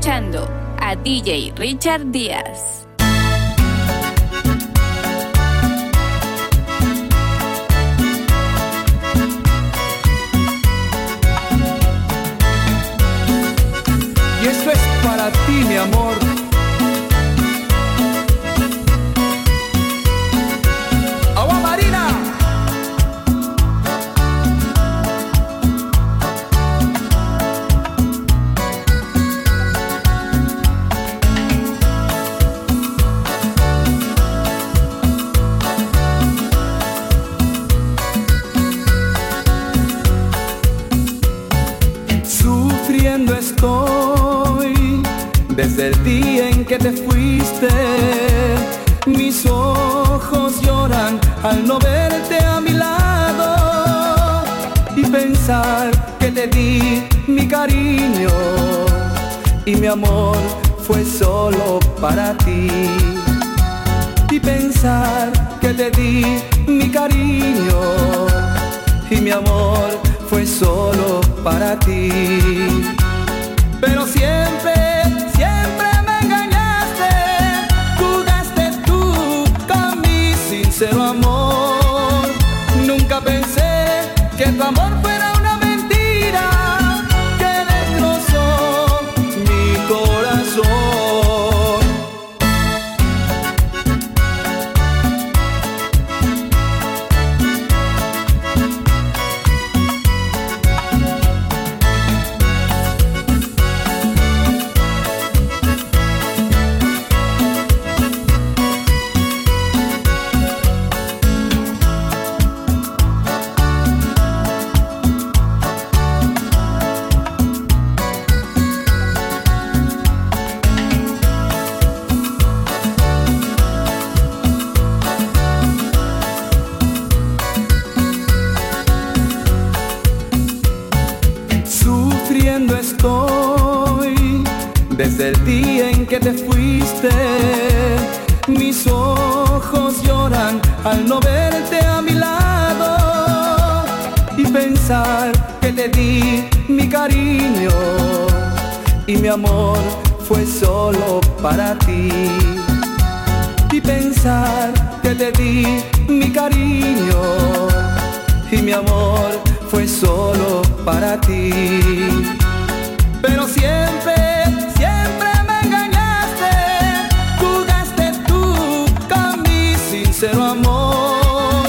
escuchando a DJ Richard Díaz. ti. no verte a mi lado y pensar que te di mi cariño y mi amor fue solo para ti. Y pensar que te di mi cariño y mi amor fue solo para ti. Pero siempre sincero amor.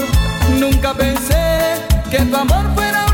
Nunca pensé que tu amor fuera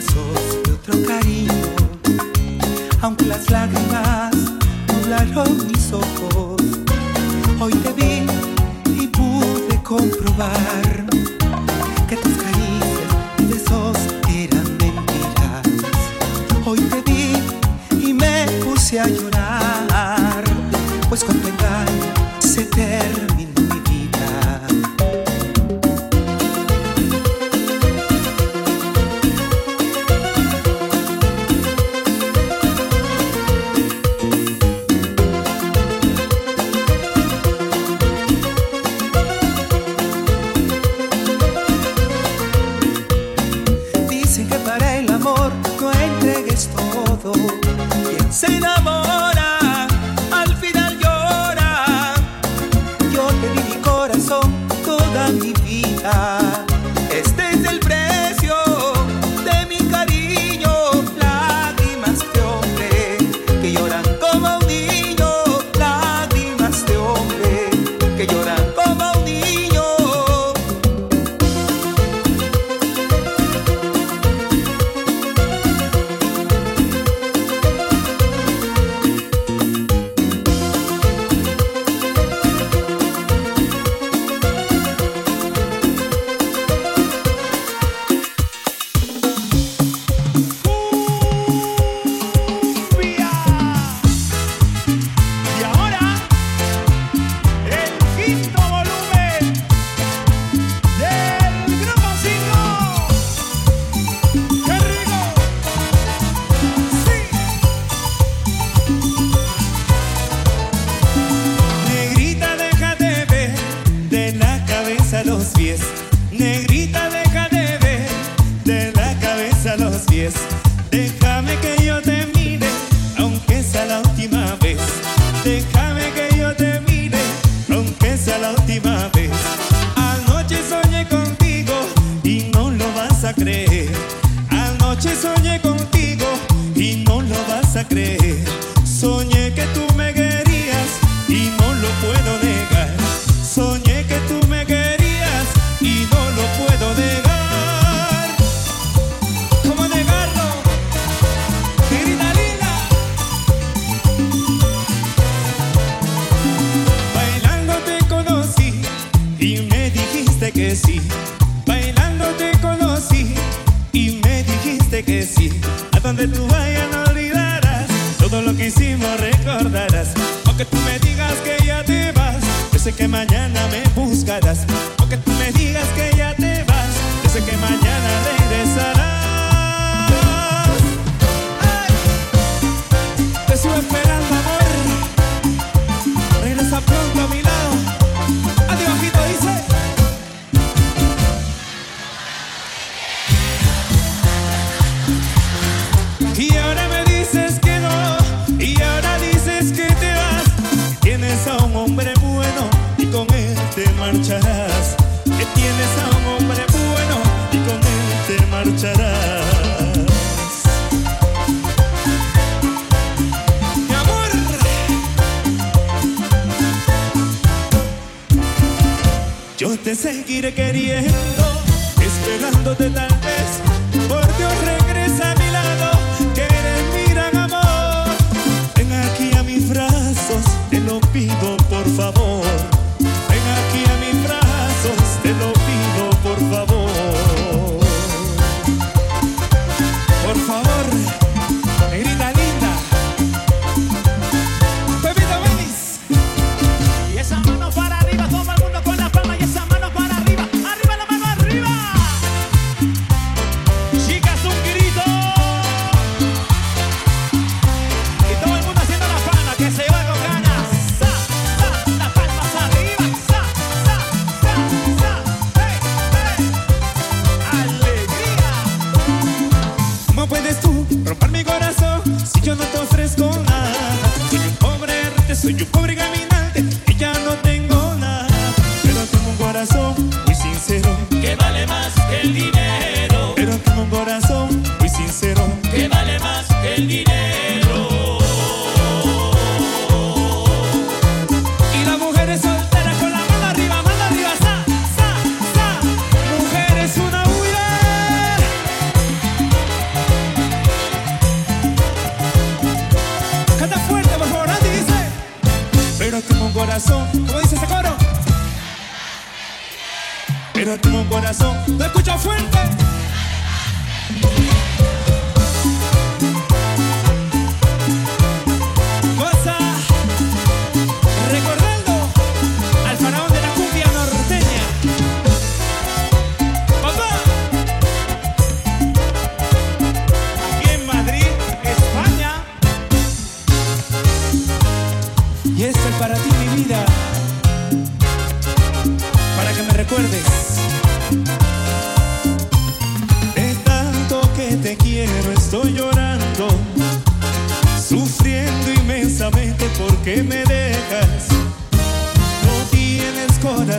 besos de otro cariño, aunque las lágrimas nublaron mis ojos. Hoy te vi y pude comprobar que tus caricias y besos eran mentiras. Hoy te vi y me puse a llorar, pues con tu engaño se terminó.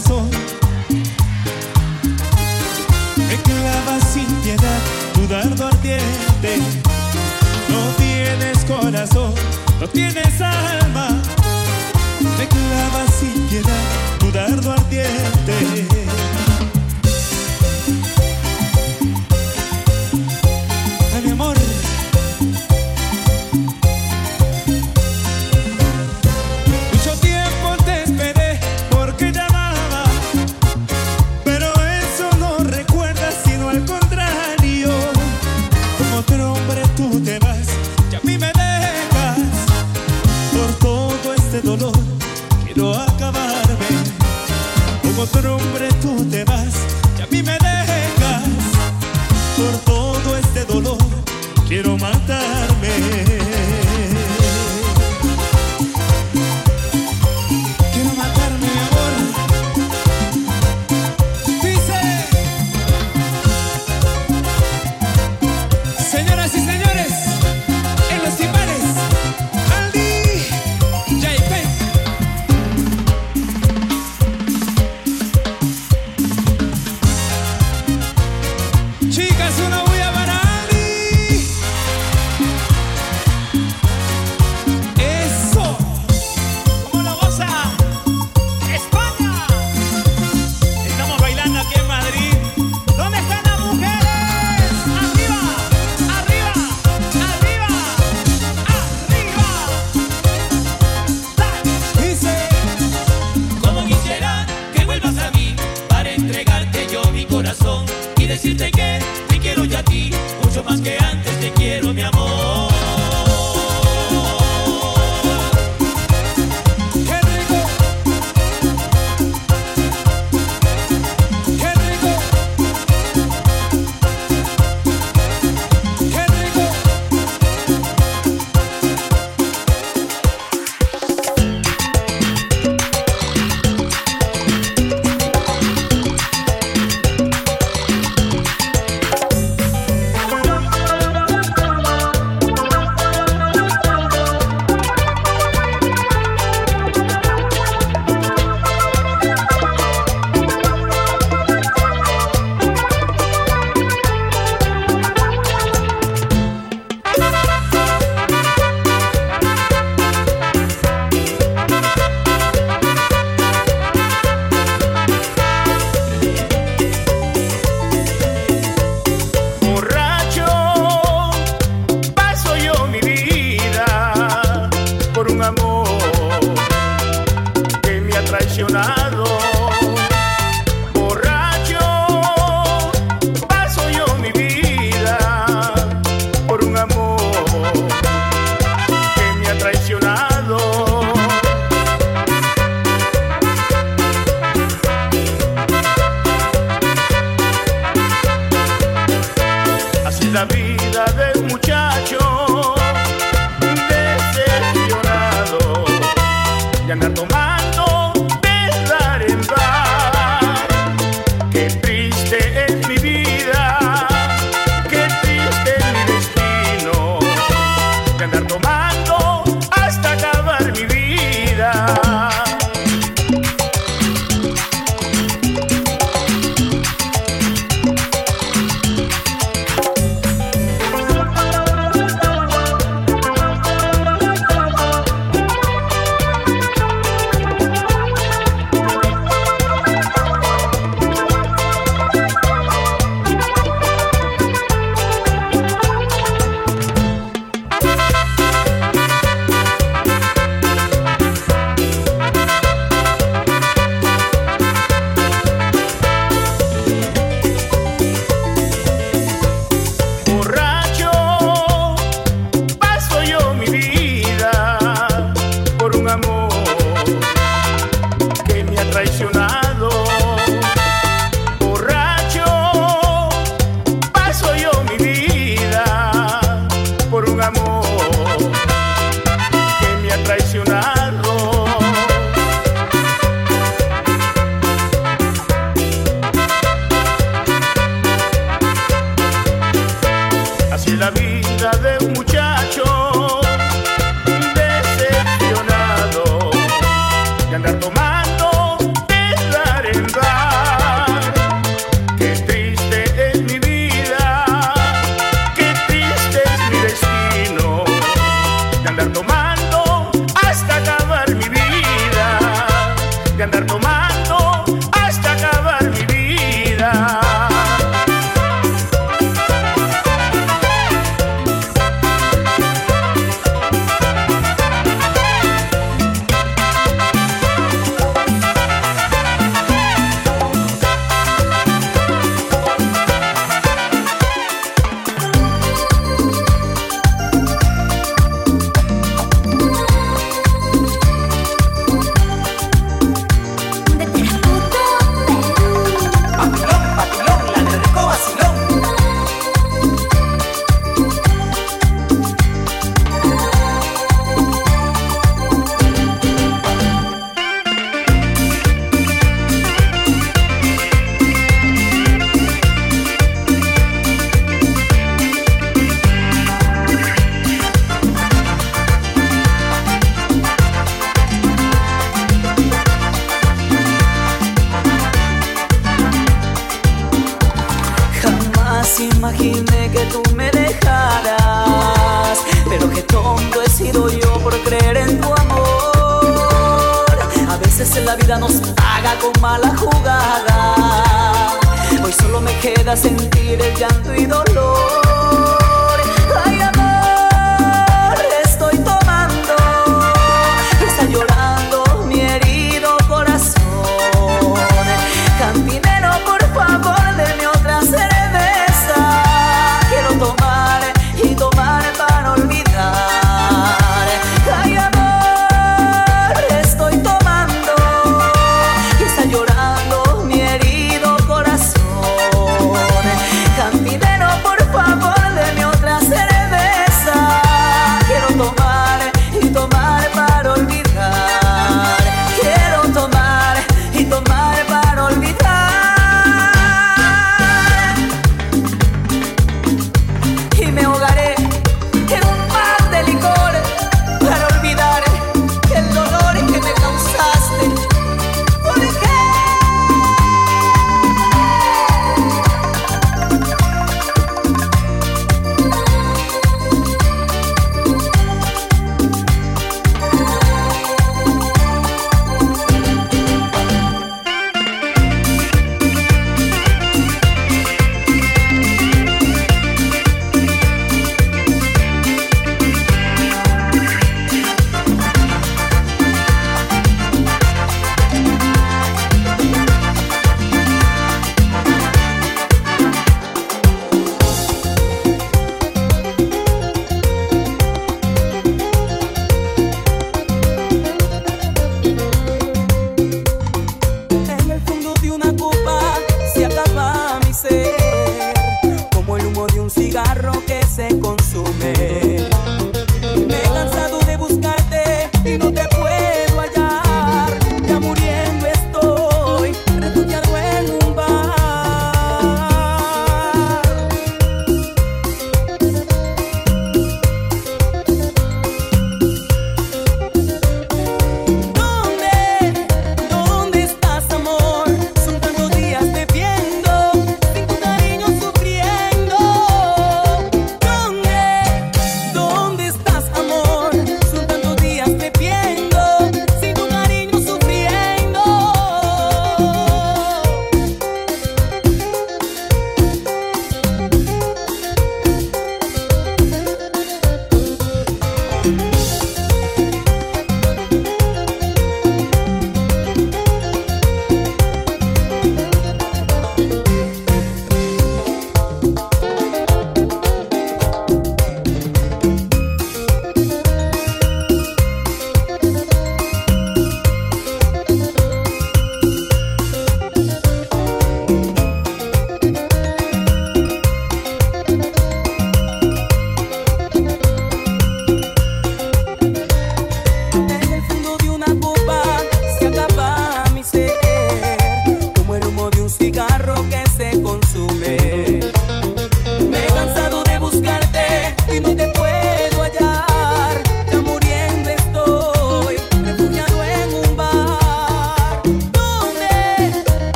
corazón. Me clava sin piedad tu dardo ardiente. No tienes corazón, no tienes alma. Me clava sin piedad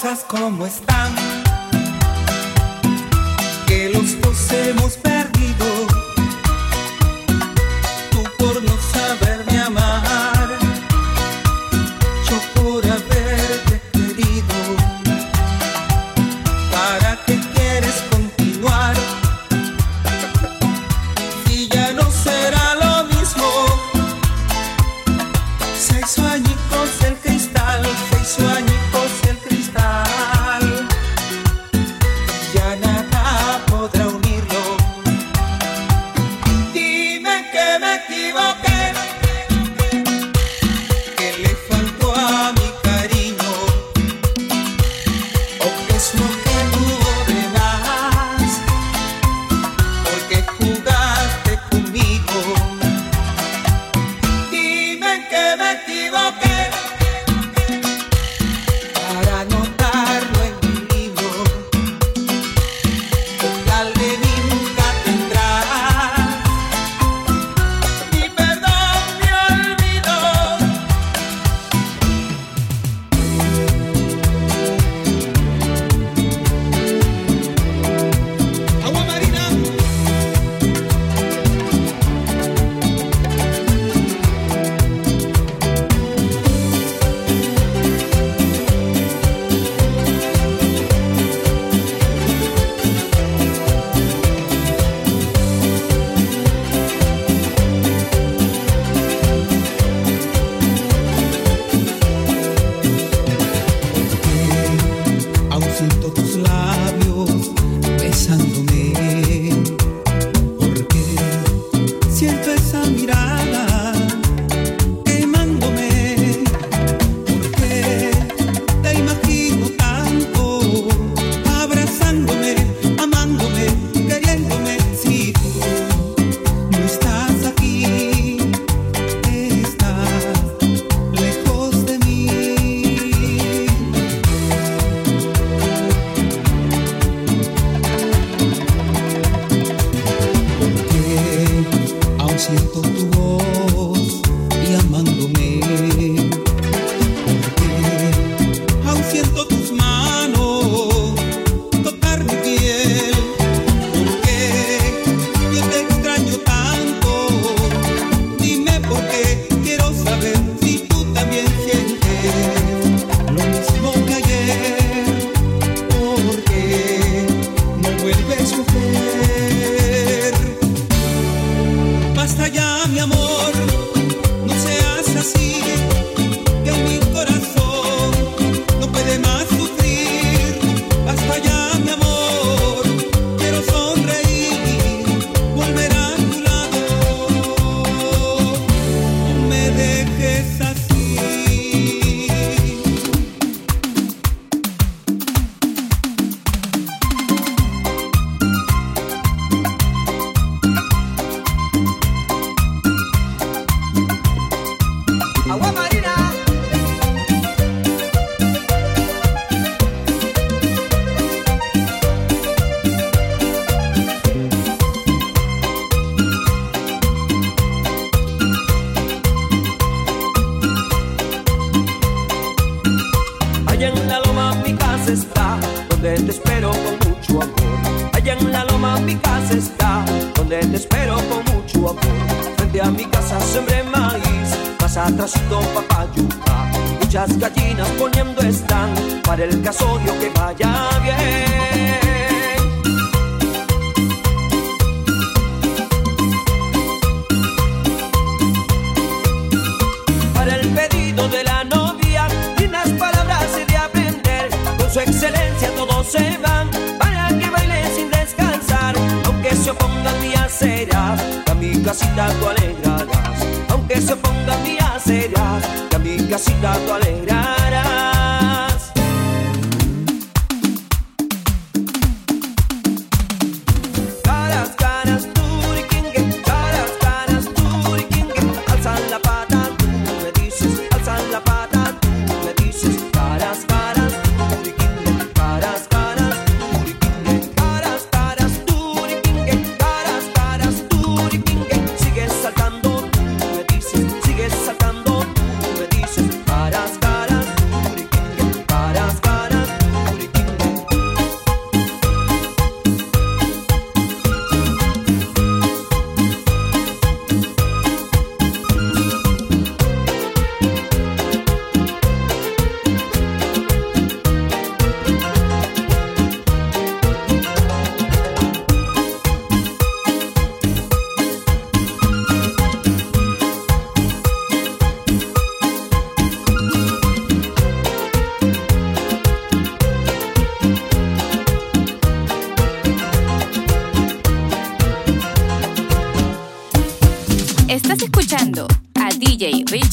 cosas como están,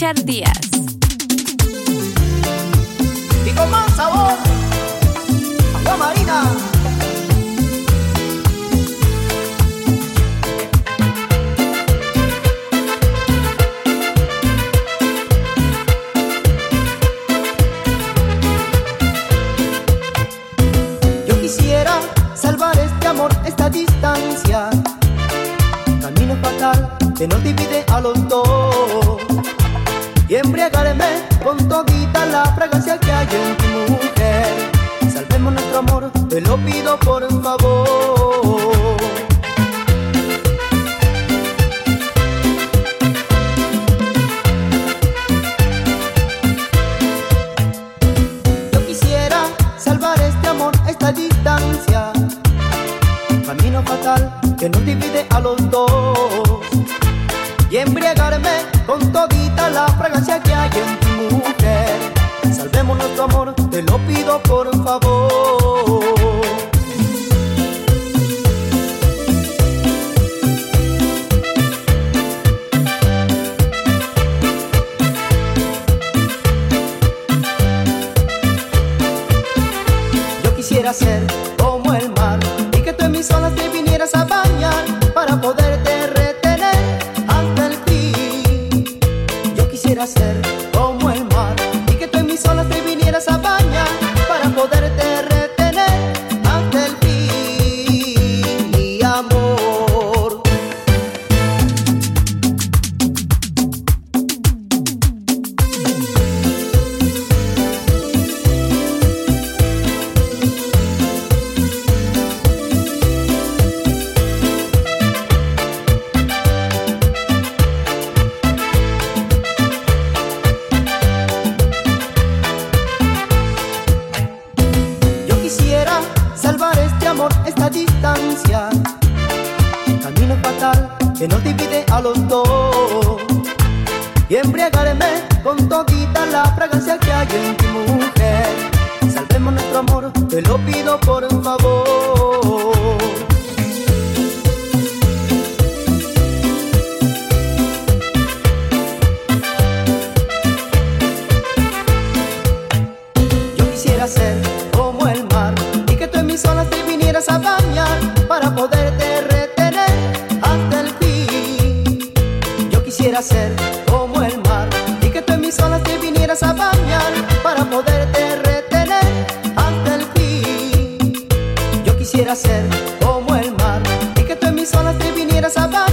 Richard Díaz. ser como el mar y que tú en mis olas te vinieras a bañar para poderte retener hasta el fin. Yo quisiera ser como el mar y que tú en mis olas te vinieras a bañar.